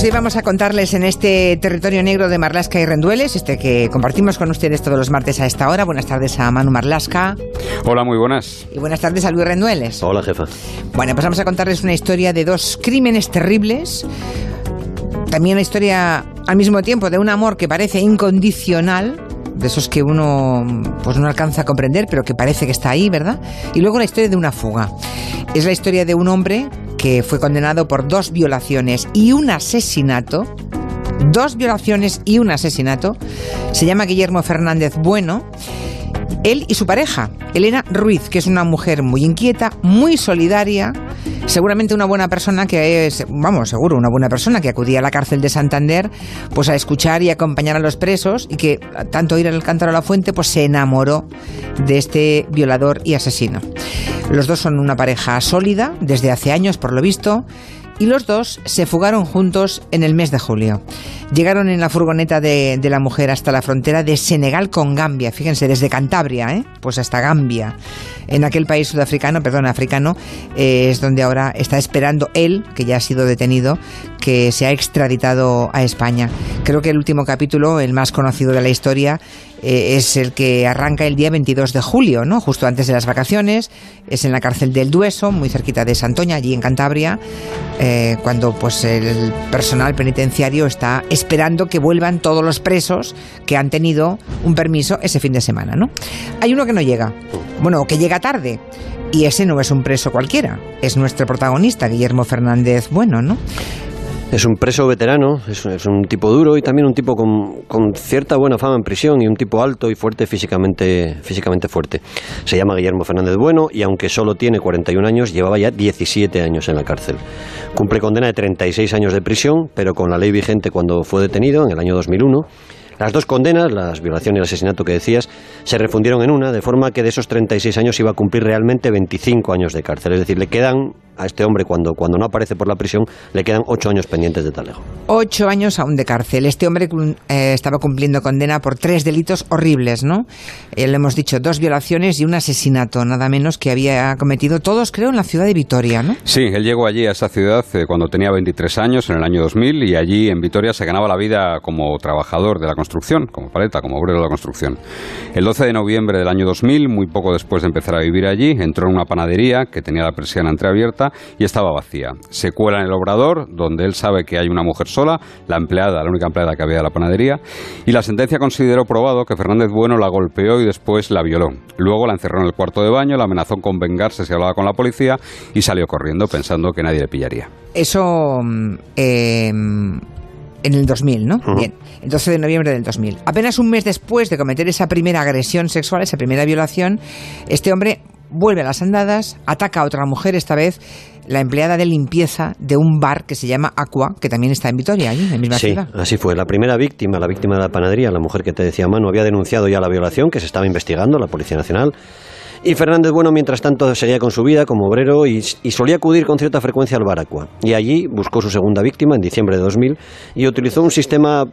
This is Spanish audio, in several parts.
Pues hoy vamos a contarles en este territorio negro de Marlasca y Rendueles, este que compartimos con ustedes todos los martes a esta hora. Buenas tardes a Manu Marlasca. Hola, muy buenas. Y buenas tardes a Luis Rendueles. Hola, jefa. Bueno, pues vamos a contarles una historia de dos crímenes terribles. También una historia al mismo tiempo de un amor que parece incondicional, de esos que uno pues no alcanza a comprender, pero que parece que está ahí, ¿verdad? Y luego la historia de una fuga. Es la historia de un hombre que fue condenado por dos violaciones y un asesinato. Dos violaciones y un asesinato. Se llama Guillermo Fernández Bueno. Él y su pareja, Elena Ruiz, que es una mujer muy inquieta, muy solidaria, seguramente una buena persona que es, vamos, seguro, una buena persona que acudía a la cárcel de Santander pues a escuchar y acompañar a los presos y que tanto ir al cántaro a la fuente pues se enamoró de este violador y asesino. Los dos son una pareja sólida desde hace años por lo visto y los dos se fugaron juntos en el mes de julio. Llegaron en la furgoneta de, la mujer hasta la frontera de Senegal con Gambia, fíjense, desde Cantabria, ¿eh? pues hasta Gambia. En aquel país sudafricano, perdón, africano, eh, es donde ahora está esperando él, que ya ha sido detenido, que se ha extraditado a España. Creo que el último capítulo, el más conocido de la historia, eh, es el que arranca el día 22 de julio, ¿no? justo antes de las vacaciones. Es en la cárcel del Dueso, muy cerquita de Santoña, allí en Cantabria, eh, cuando pues el personal penitenciario está esperando que vuelvan todos los presos que han tenido un permiso ese fin de semana. ¿no? Hay uno que no llega, bueno, que llega tarde. Y ese no es un preso cualquiera, es nuestro protagonista, Guillermo Fernández Bueno, ¿no? Es un preso veterano, es, un tipo duro y también un tipo con, cierta buena fama en prisión y un tipo alto y fuerte físicamente, físicamente fuerte. Se llama Guillermo Fernández Bueno y aunque solo tiene 41 años, llevaba ya 17 años en la cárcel. Cumple condena de 36 años de prisión, pero con la ley vigente cuando fue detenido en el año 2001 las dos condenas, las violación y el asesinato que decías, se refundieron en una, de forma que de esos 36 años iba a cumplir realmente 25 años de cárcel. Es decir, le quedan a este hombre cuando, cuando no aparece por la prisión, le quedan ocho años pendientes de talego. Ocho años aún de cárcel. Este hombre eh, estaba cumpliendo condena por tres delitos horribles, ¿no? Eh, le hemos dicho dos violaciones y un asesinato, nada menos que había cometido todos, creo, en la ciudad de Vitoria, ¿no? Sí, él llegó allí a esa ciudad eh, cuando tenía 23 años, en el año 2000, y allí en Vitoria se ganaba la vida como trabajador de la construcción, como paleta, como obrero de la construcción. El 12 de noviembre del año 2000, muy poco después de empezar a vivir allí, entró en una panadería que tenía la persiana entreabierta y estaba vacía. Se cuela en el obrador, donde él sabe que hay una mujer sola, la empleada, la única empleada que había de la panadería, y la sentencia consideró probado que Fernández Bueno la golpeó y después la violó. Luego la encerró en el cuarto de baño, la amenazó con vengarse si hablaba con la policía y salió corriendo pensando que nadie le pillaría. Eso eh, en el 2000, ¿no? Bien, el 12 de noviembre del 2000. Apenas un mes después de cometer esa primera agresión sexual, esa primera violación, este hombre vuelve a las andadas, ataca a otra mujer, esta vez la empleada de limpieza de un bar que se llama Aqua, que también está en Vitoria, allí, en la misma sí, así fue. La primera víctima, la víctima de la panadería, la mujer que te decía Manu, había denunciado ya la violación que se estaba investigando, la Policía Nacional. Y Fernández Bueno, mientras tanto, seguía con su vida como obrero y, y, solía acudir con cierta frecuencia al bar Aqua. Y allí buscó su segunda víctima en diciembre de 2000 y utilizó un sistema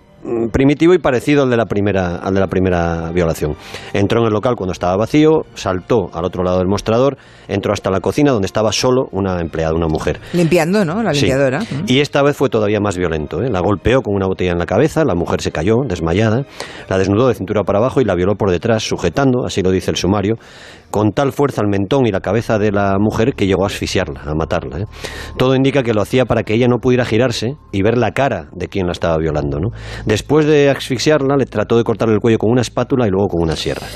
primitivo y parecido al de la primera al de la primera violación. Entró en el local cuando estaba vacío, saltó al otro lado del mostrador, entró hasta la cocina donde estaba solo una empleada, una mujer. Limpiando, ¿no? La limpiadora. Y esta vez fue todavía más violento. ¿eh? La golpeó con una botella en la cabeza, la mujer se cayó, desmayada, la desnudó de cintura para abajo y la violó por detrás, sujetando, así lo dice el sumario, con tal fuerza al mentón y la cabeza de la mujer que llegó a asfixiarla, a matarla. ¿eh? Todo indica que lo hacía para que ella no pudiera girarse y ver la cara de quien la estaba violando. ¿no? Después de asfixiarla, le trató de cortar el cuello con una espátula y luego con una sierra.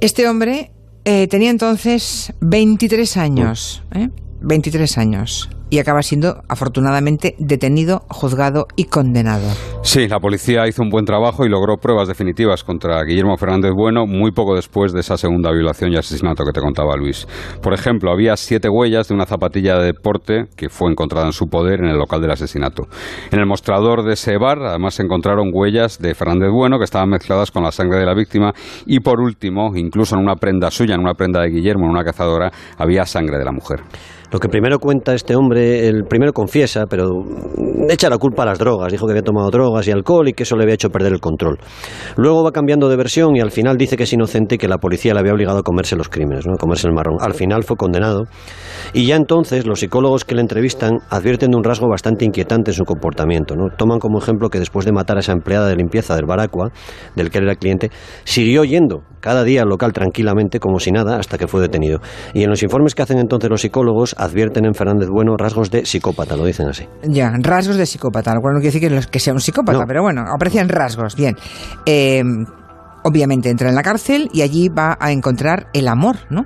Este hombre eh, tenía entonces 23 años. ¿eh? 23 años y acaba siendo afortunadamente detenido, juzgado y condenado. Sí, la policía hizo un buen trabajo y logró pruebas definitivas contra Guillermo Fernández Bueno muy poco después de esa segunda violación y asesinato que te contaba Luis. Por ejemplo, había siete huellas de una zapatilla de deporte que fue encontrada en su poder en el local del asesinato. En el mostrador de ese bar, además, se encontraron huellas de Fernández Bueno que estaban mezcladas con la sangre de la víctima y, por último, incluso en una prenda suya, en una prenda de Guillermo, en una cazadora, había sangre de la mujer. Lo que primero cuenta este hombre el primero confiesa, pero echa la culpa a las drogas. Dijo que había tomado drogas y alcohol y que eso le había hecho perder el control. Luego va cambiando de versión y al final dice que es inocente y que la policía le había obligado a comerse los crímenes, ¿no? a comerse el marrón. Al final fue condenado y ya entonces los psicólogos que le entrevistan advierten de un rasgo bastante inquietante en su comportamiento. ¿no? Toman como ejemplo que después de matar a esa empleada de limpieza del Baracua, del que él era cliente, siguió yendo cada día al local tranquilamente como si nada hasta que fue detenido. Y en los informes que hacen entonces los psicólogos advierten en Fernández Bueno rasgos de psicópata, lo dicen así. Ya, rasgos de psicópata, lo cual no quiere decir que, sea un psicópata, pero bueno, aprecian rasgos, bien. Eh, obviamente entra en la cárcel y allí va a encontrar el amor, ¿no?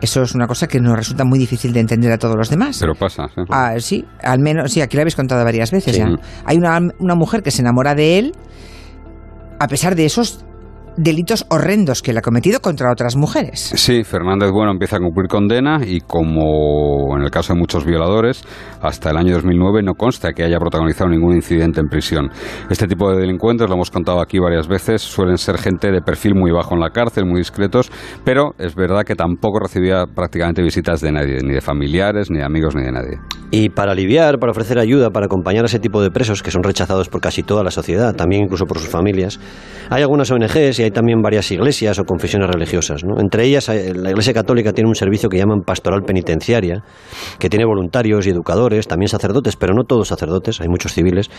Eso es una cosa que nos resulta muy difícil de entender a todos los demás. Pero pasa. ¿sí? Ah, sí, al menos, sí, aquí lo habéis contado varias veces ya. Hay una, una mujer que se enamora de él a pesar de esos delitos horrendos que él ha cometido contra otras mujeres. Sí, Fernández Bueno empieza a cumplir condena y como en el caso de muchos violadores, hasta el año 2009 no consta que haya protagonizado ningún incidente en prisión. Este tipo de delincuentes, lo hemos contado aquí varias veces, suelen ser gente de perfil muy bajo en la cárcel, muy discretos, pero es verdad que tampoco recibía prácticamente visitas de nadie, ni de familiares, ni de amigos, ni de nadie. Y para aliviar, para ofrecer ayuda, para acompañar a ese tipo de presos que son rechazados por casi toda la sociedad, también incluso por sus familias, hay algunas ONGs y hay también varias iglesias o confesiones religiosas. ¿no? Entre ellas, eh, la Iglesia Católica tiene un servicio que llaman pastoral penitenciaria, que tiene voluntarios y educadores, también sacerdotes, pero no todos sacerdotes, hay muchos civiles,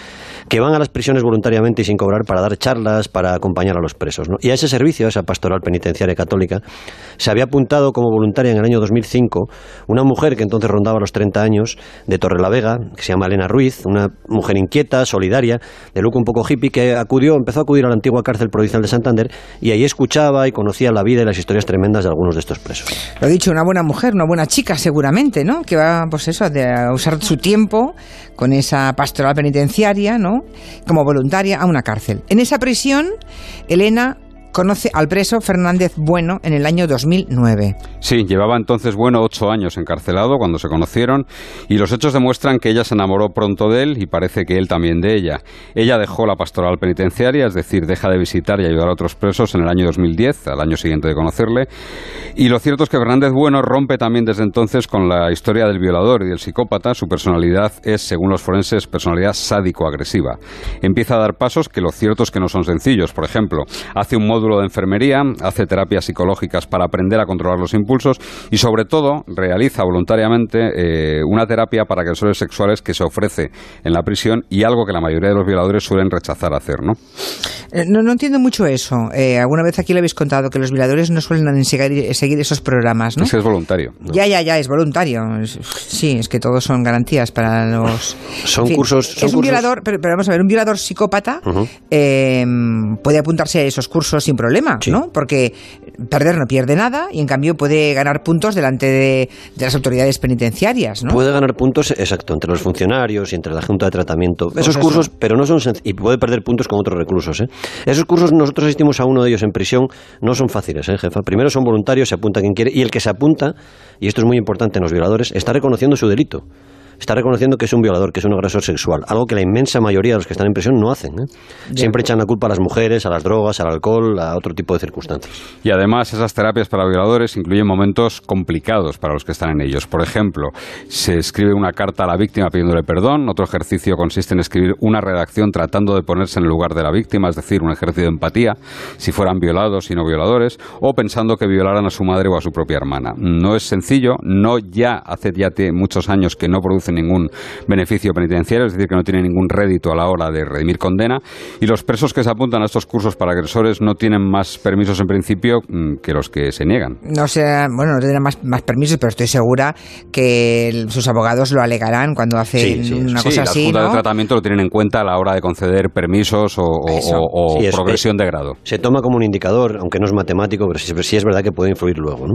que van a las prisiones voluntariamente y sin cobrar para dar charlas, para acompañar a los presos. ¿no? Y a ese servicio, a esa pastoral penitenciaria católica, se había apuntado como voluntaria en el año 2005 una mujer que entonces rondaba los 30 años, de Torrelavega, que se llama Elena Ruiz, una mujer inquieta, solidaria, de look un poco hippie, que acudió, empezó a acudir a la antigua cárcel provincial de Santander y ahí escuchaba y conocía la vida y las historias tremendas de algunos de estos presos. Lo dicho, una buena mujer, una buena chica seguramente, ¿no? Que va, pues eso, a usar su tiempo con esa pastoral penitenciaria, ¿no? Como voluntaria a una cárcel. En esa prisión, Elena conoce al preso Fernández Bueno en el año 2009. Sí, llevaba entonces Bueno ocho años encarcelado cuando se conocieron y los hechos demuestran que ella se enamoró pronto de él y parece que él también de ella. Ella dejó la pastoral penitenciaria, es decir, deja de visitar y ayudar a otros presos en el año 2010, al año siguiente de conocerle. Y lo cierto es que Fernández Bueno rompe también desde entonces con la historia del violador y del psicópata. Su personalidad es, según los forenses, personalidad sádico-agresiva. Empieza a dar pasos que lo cierto es que no son sencillos. Por ejemplo, hace un módulo de enfermería, hace terapias psicológicas para aprender a controlar los impulsos y sobre todo realiza voluntariamente eh, una terapia para agresores sexuales que se ofrece en la prisión y algo que la mayoría de los violadores suelen rechazar hacer, ¿no? Eh, no, no entiendo mucho eso. Eh, alguna vez aquí le habéis contado que los violadores no suelen seguir, seguir esos programas, ¿no? Es que es voluntario. Ya, ya, ya, es voluntario. Sí, es que todos son garantías para los... Son cursos... es un violador, pero, vamos a ver, un violador psicópata puede apuntarse a esos cursos sin problema, ¿no? Porque perder no pierde nada y en cambio puede ganar puntos delante de, las autoridades penitenciarias, ¿no? Puede ganar puntos, exacto, entre los funcionarios y entre la Junta de Tratamiento. Pues Esos cursos, pero no son y puede perder puntos con otros reclusos, ¿eh? Esos cursos nosotros asistimos a uno de ellos en prisión, no son fáciles, ¿eh, jefa? Primero son voluntarios, se apunta quien quiere y el que se apunta, y esto es muy importante en los violadores, está reconociendo su delito está reconociendo que es un violador, que es un agresor sexual, algo que la inmensa mayoría de los que están en prisión no hacen. ¿eh? Siempre echan la culpa a las mujeres, a las drogas, al alcohol, a otro tipo de circunstancias. Y además esas terapias para violadores incluyen momentos complicados para los que están en ellos. Por ejemplo, se escribe una carta a la víctima pidiéndole perdón, otro ejercicio consiste en escribir una redacción tratando de ponerse en el lugar de la víctima, es decir, un ejercicio de empatía, si fueran violados y no violadores, o pensando que violaran a su madre o a su propia hermana. No es sencillo, no ya hace ya muchos años que no produce ningún beneficio penitenciario, es decir, que no tiene ningún rédito a la hora de redimir condena. Y los presos que se apuntan a estos cursos para agresores no tienen más permisos en principio mm, que los que se niegan. No sé, bueno, no tendrán más, más permisos, pero estoy segura que sus abogados lo alegarán cuando hacen una cosa así. Las juntas de tratamiento lo tienen en cuenta a la hora de conceder permisos o, progresión de grado. Se toma como un indicador, aunque no es matemático, pero sí, sí es verdad que puede influir luego.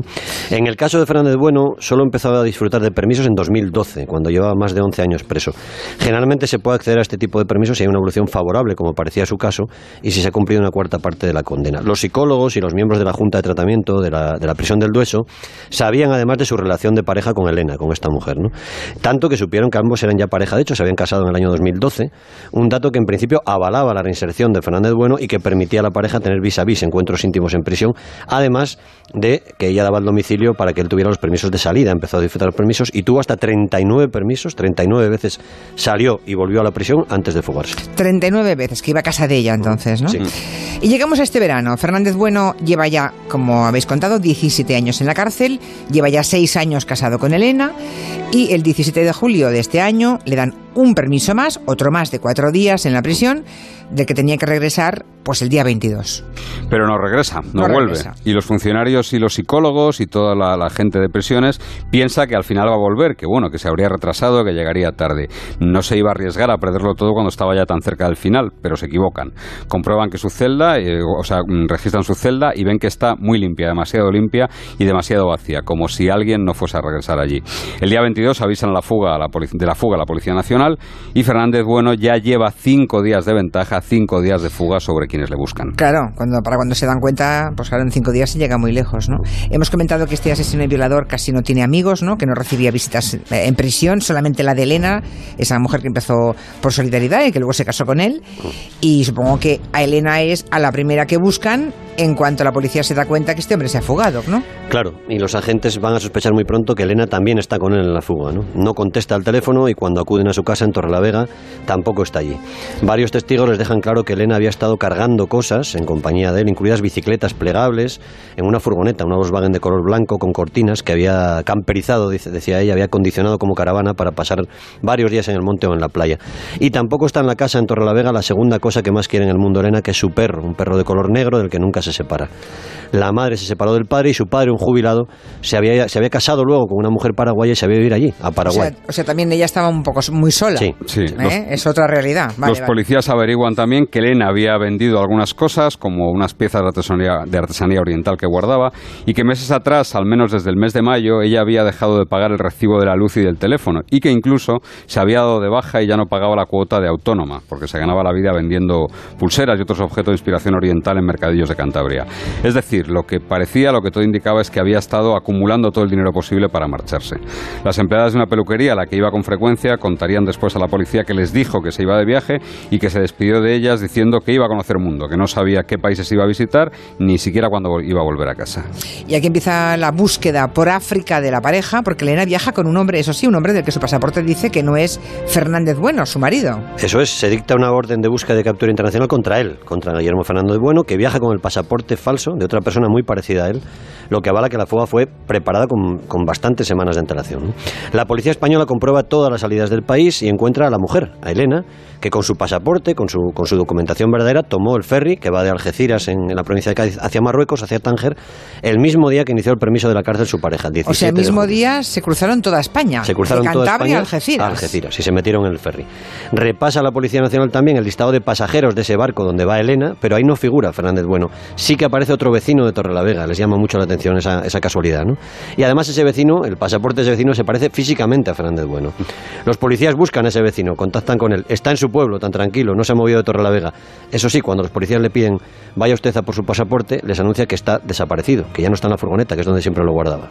En el caso de Fernández Bueno, solo empezó a disfrutar de permisos en 2012, cuando más de 11 años preso. Generalmente se puede acceder a este tipo de permisos si hay una evolución favorable, como parecía su caso, y si se ha cumplido una cuarta parte de la condena. Los psicólogos y los miembros de la Junta de Tratamiento de la, de la prisión del Dueso sabían además de su relación de pareja con Elena, con esta mujer. ¿no? Tanto que supieron que ambos eran ya pareja, de hecho se habían casado en el año 2012, un dato que en principio avalaba la reinserción de Fernández Bueno y que permitía a la pareja tener vis a vis encuentros íntimos en prisión, además de que ella daba el domicilio para que él tuviera los permisos de salida, empezó a disfrutar los permisos y tuvo hasta 39 permisos permisos, 39 veces salió y volvió a la prisión antes de fugarse. 39 veces, que iba a casa de ella entonces, ¿no? Sí. Y llegamos a este verano. Fernández Bueno lleva ya, como habéis contado, 17 años en la cárcel, lleva ya 6 años casado con Elena y el 17 de julio de este año le dan un permiso más, otro más de cuatro días en la prisión, del que tenía que regresar pues el día 22. Pero no regresa, no, No vuelve. regresa. Y los funcionarios y los psicólogos y toda la, la gente de prisiones piensa que al final va a volver, que bueno, que se habría retrasado, que llegaría tarde. No se iba a arriesgar a perderlo todo cuando estaba ya tan cerca del final, pero se equivocan. Comprueban que su celda, eh, o sea, mm, registran su celda y ven que está muy limpia, demasiado limpia y demasiado vacía, como si alguien no fuese a regresar allí. El día 22 avisan la fuga a la de la fuga a la Policía Nacional y Fernández Bueno ya lleva cinco días de ventaja, cinco días de fuga sobre quienes le buscan. Claro, cuando, para cuando se dan cuenta, pues claro, en cinco días se llega muy lejos, ¿no? Hemos comentado que este asesino y violador casi no tiene amigos, ¿no? Que no recibía visitas eh, en prisión, solamente la de Elena, esa mujer que empezó por solidaridad y que luego se casó con él. Y supongo que a Elena es a la primera que buscan en cuanto la policía se da cuenta que este hombre se ha fugado, ¿no? Claro, y los agentes van a sospechar muy pronto que Elena también está con él en la fuga, ¿no? No contesta al teléfono y cuando acuden a su casa en Torrelavega tampoco está allí. Varios testigos les dejan claro que Elena había estado cargando cosas en compañía de él, incluidas bicicletas plegables, en una furgoneta, una Volkswagen de color blanco con cortinas que había camperizado, dice- decía ella, había acondicionado como caravana para pasar varios días en el monte o en la playa. Y tampoco está en la casa en Torrelavega la segunda cosa que más quiere en el mundo Elena, que es su perro, un perro de color negro del que nunca se separa. La madre se separó del padre y su padre, un jubilado, se había, se había casado luego con una mujer paraguaya y se había ido allí, a O Paraguay. sea, o sea, también ella estaba un poco muy sola. Sí. Sí, ¿Eh? los- Es otra realidad. Vale, los vale. policías averiguan también que Elena había vendido algunas cosas, como unas piezas de artesanía, de artesanía oriental que guardaba, y que meses atrás, al menos desde el mes de mayo, ella había dejado de pagar el recibo de la luz y del teléfono, y que incluso se había dado de baja y ya no pagaba la cuota de autónoma, porque se ganaba la vida vendiendo pulseras y otros objetos de inspiración oriental en mercadillos de Cantabria. Es decir, lo que parecía, lo que todo indicaba es que había estado acumulando todo el dinero posible para marcharse. Las empleadas de una peluquería a la que iba con frecuencia contarían después a la policía que les dijo que se iba de viaje y que se despidió de ellas diciendo que iba a conocer mundo, que no sabía qué países iba a visitar ni siquiera cuándo iba a volver a casa. Y aquí empieza la búsqueda por África de la pareja, porque Elena viaja con un hombre, eso sí, un hombre del que su pasaporte dice que no es Fernández Bueno, su marido. Eso es, se dicta una orden de búsqueda de captura internacional contra él, contra Guillermo Fernando de Bueno, que viaja con el pasaporte falso de otra persona muy parecida a él, lo que avala que la fuga fue preparada con, con bastantes semanas de antelación. La policía española comprueba todas las salidas del país y encuentra a la mujer, a Elena, que con su pasaporte, con su, con su documentación verdadera, tomó el ferry que va de Algeciras en, en la provincia de Cádiz hacia Marruecos, hacia Tánger, el mismo día que inició el permiso de la cárcel su pareja, el 17 O sea, el mismo día se cruzaron toda España. Se cruzaron de toda España a Algeciras. a Algeciras y se metieron en el ferry. Repasa la Policía Nacional también el listado de pasajeros de ese barco donde va Elena, pero ahí no figura Fernández Bueno. Sí que aparece otro vecino de Torrelavega, les llama mucho la atención esa, esa casualidad. ¿no? Y además ese vecino, el pasaporte de ese vecino se parece físicamente a Fernández Bueno. Los policías buscan a ese vecino, contactan con él, está en su pueblo, tan tranquilo, no se ha movido de Torrelavega. Eso sí, cuando los policías le piden vaya usted a por su pasaporte, les anuncia que está desaparecido, que ya no está en la furgoneta, que es donde siempre lo guardaba.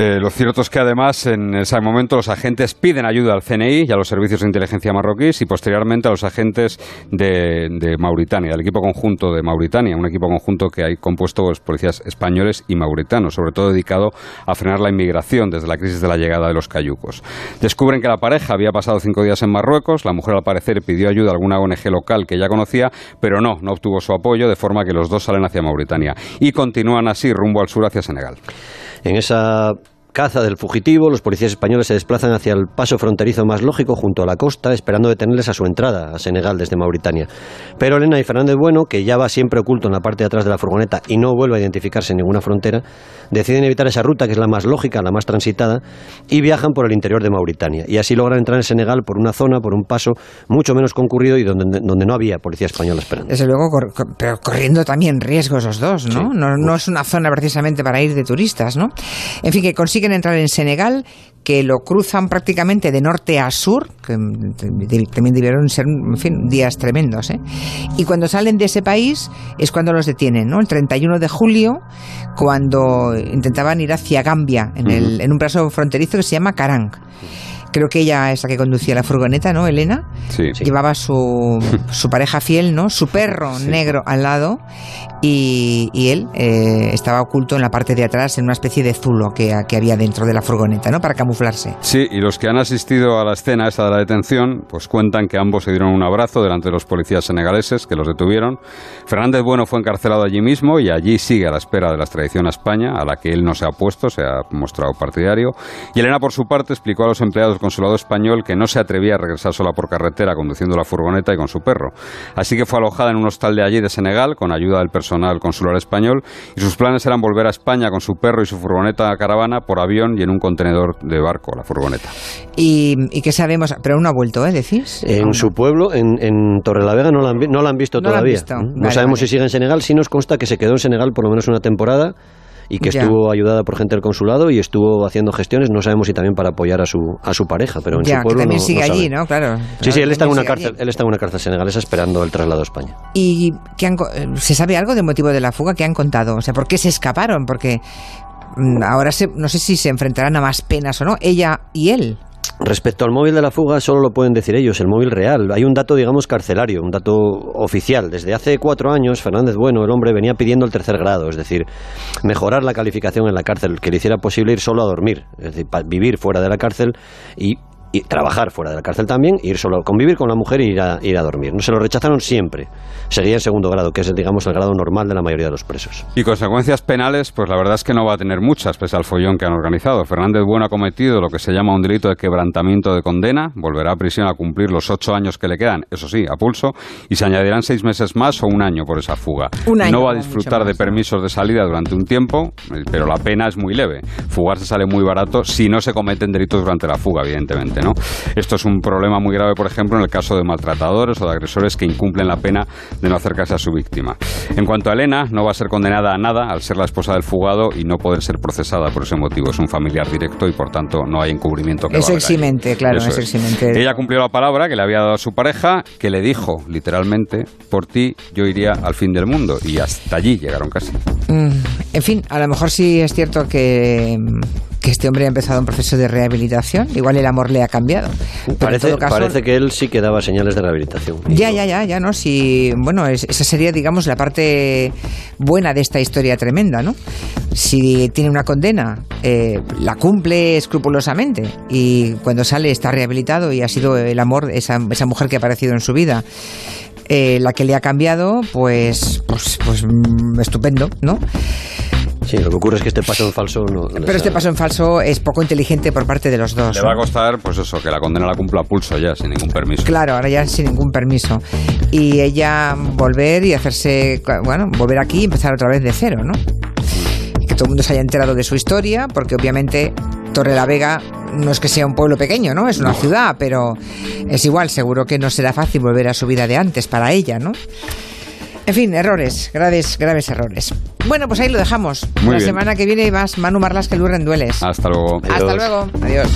Eh, lo cierto es que además en ese momento los agentes piden ayuda al CNI y a los servicios de inteligencia marroquíes y posteriormente a los agentes de, Mauritania, del equipo conjunto de Mauritania, un equipo conjunto que hay compuesto por policías españoles y mauritanos, sobre todo dedicado a frenar la inmigración desde la crisis de la llegada de los cayucos. Descubren que la pareja había pasado cinco días en Marruecos, la mujer al parecer pidió ayuda a alguna ONG local que ya conocía, pero no, no obtuvo su apoyo, de forma que los dos salen hacia Mauritania y continúan así rumbo al sur hacia Senegal. En esa caza del fugitivo, los policías españoles se desplazan hacia el paso fronterizo más lógico junto a la costa, esperando detenerles a su entrada a Senegal desde Mauritania. Pero Elena y Fernández Bueno, que ya va siempre oculto en la parte de atrás de la furgoneta y no vuelve a identificarse en ninguna frontera, deciden evitar esa ruta que es la más lógica, la más transitada, y viajan por el interior de Mauritania. Y así logran entrar en Senegal por una zona, por un paso mucho menos concurrido y donde, donde no había policía española esperando. Desde luego, cor- cor- pero corriendo también riesgos los dos, ¿no? Sí. No, no es una zona precisamente para ir de turistas, ¿no? En fin, que consiguen entrar en Senegal, que lo cruzan prácticamente de norte a sur, que también debieron ser, en fin, días tremendos, ¿eh? Y cuando salen de ese país es cuando los detienen, ¿no? El 31 de julio, cuando intentaban ir hacia Gambia, en, el, en un paso fronterizo que se llama Karang. Creo que ella es la que conducía la furgoneta, ¿no, Elena? Sí. Llevaba su, su pareja fiel, ¿no? Su perro negro al lado y, y él eh, estaba oculto en la parte de atrás en una especie de zulo que, que había dentro de la furgoneta, ¿no? Para camuflarse. Sí, y los que han asistido a la escena esta de la detención, pues cuentan que ambos se dieron un abrazo delante de los policías senegaleses que los detuvieron. Fernández Bueno fue encarcelado allí mismo y allí sigue a la espera de la extradición a España, a la que él no se ha opuesto, se ha mostrado partidario. Y Elena, por su parte, explicó a los empleados del consulado español que no se atrevía a regresar sola por carretera conduciendo la furgoneta y con su perro. Así que fue alojada en un hostal de allí de Senegal con ayuda del personal consular español y sus planes eran volver a España con su perro y su furgoneta caravana por avión y en un contenedor de barco, la furgoneta. ¿Y, y qué sabemos? Pero no ha vuelto, ¿eh? ¿Decís? En su pueblo, en, en Torrelavega, no la han, no la han visto No la han todavía. visto. No Vale, sabemos vale. si sigue en Senegal. Sí nos consta que se quedó en Senegal por lo menos una temporada y que Ya. estuvo ayudada por gente del consulado y estuvo haciendo gestiones. No sabemos si también para apoyar a su, a su pareja, pero en ya, su pueblo que también no- sigue no allí. ¿no? Claro. Sí, sí, él está, en una cárcel, allí. él está en una cárcel senegalesa esperando el traslado a España. ¿Y qué han se sabe algo del motivo de la fuga que han contado? O sea, ¿por qué se escaparon? Porque mm, ahora se, no sé si se enfrentarán a más penas o no, ella y él. Respecto al móvil de la fuga, solo lo pueden decir ellos, el móvil real. Hay un dato, digamos, carcelario, un dato oficial. Desde hace cuatro años, Fernández Bueno, el hombre, venía pidiendo el tercer grado, es decir, mejorar la calificación en la cárcel, que le hiciera posible ir solo a dormir, es decir, vivir fuera de la cárcel y, y trabajar fuera de la cárcel también, ir solo, convivir con la mujer y ir a, ir a dormir. No se lo rechazaron siempre. Seguía en segundo grado, que es, digamos, el grado normal de la mayoría de los presos. Y consecuencias penales, pues la verdad es que no va a tener muchas, pese al follón que han organizado. Fernández Bueno ha cometido lo que se llama un delito de quebrantamiento de condena, volverá a prisión a cumplir los ocho años que le quedan, eso sí, a pulso, y se añadirán seis meses más o un año por esa fuga. Un año, no va a disfrutar de permisos de salida durante un tiempo, eh, pero la pena es muy leve. Fugarse sale muy barato si no se cometen delitos durante la fuga, evidentemente, ¿no? Esto es un problema muy grave, por ejemplo, en el caso de maltratadores o de agresores que incumplen la pena de no acercarse a su víctima. En cuanto a Elena, no va a ser condenada a nada al ser la esposa del fugado y no poder ser procesada por ese motivo. Es un familiar directo y, por tanto, no hay encubrimiento que Es eximente, claro, Eso es eximente. Ella cumplió la palabra que le había dado a su pareja, que le dijo, literalmente, por ti yo iría al fin del mundo. Y hasta allí llegaron casi. Mm, En fin, a lo mejor sí es cierto que, que este hombre ha empezado un proceso de rehabilitación. Igual el amor le ha cambiado. Pero en Parece, todo caso, parece que él sí que daba señales de rehabilitación. Ya, no- ya, ya, ya, ¿no? Si, bueno, es- esa sería, digamos, la parte buena de esta historia tremenda, ¿no? Si tiene una condena, eh, la cumple escrupulosamente y cuando sale está rehabilitado y ha sido el amor, esa, esa mujer que ha aparecido en su vida, eh, la que le ha cambiado, pues, pues, pues mm, estupendo, ¿no? Sí, lo que ocurre es que este paso en falso no. Pero este paso en falso es poco inteligente por parte de los dos. Le va a costar, pues eso, que la condena la cumpla a pulso ya, sin ningún permiso. Claro, ahora ya sin ningún permiso. Y ella volver y hacerse, bueno, volver aquí y empezar otra vez de cero, ¿no? Que todo el mundo se haya enterado de su historia, porque obviamente Torre la Vega no es que sea un pueblo pequeño, ¿no? Es una ciudad, pero es igual, seguro que no será fácil volver a su vida de antes para ella, ¿no? En fin, errores, graves, graves errores. Bueno, pues ahí lo dejamos. Muy la bien. semana que viene más Manu Marlas que Luis Rendueles. Hasta luego. Hasta Adiós. luego. Adiós.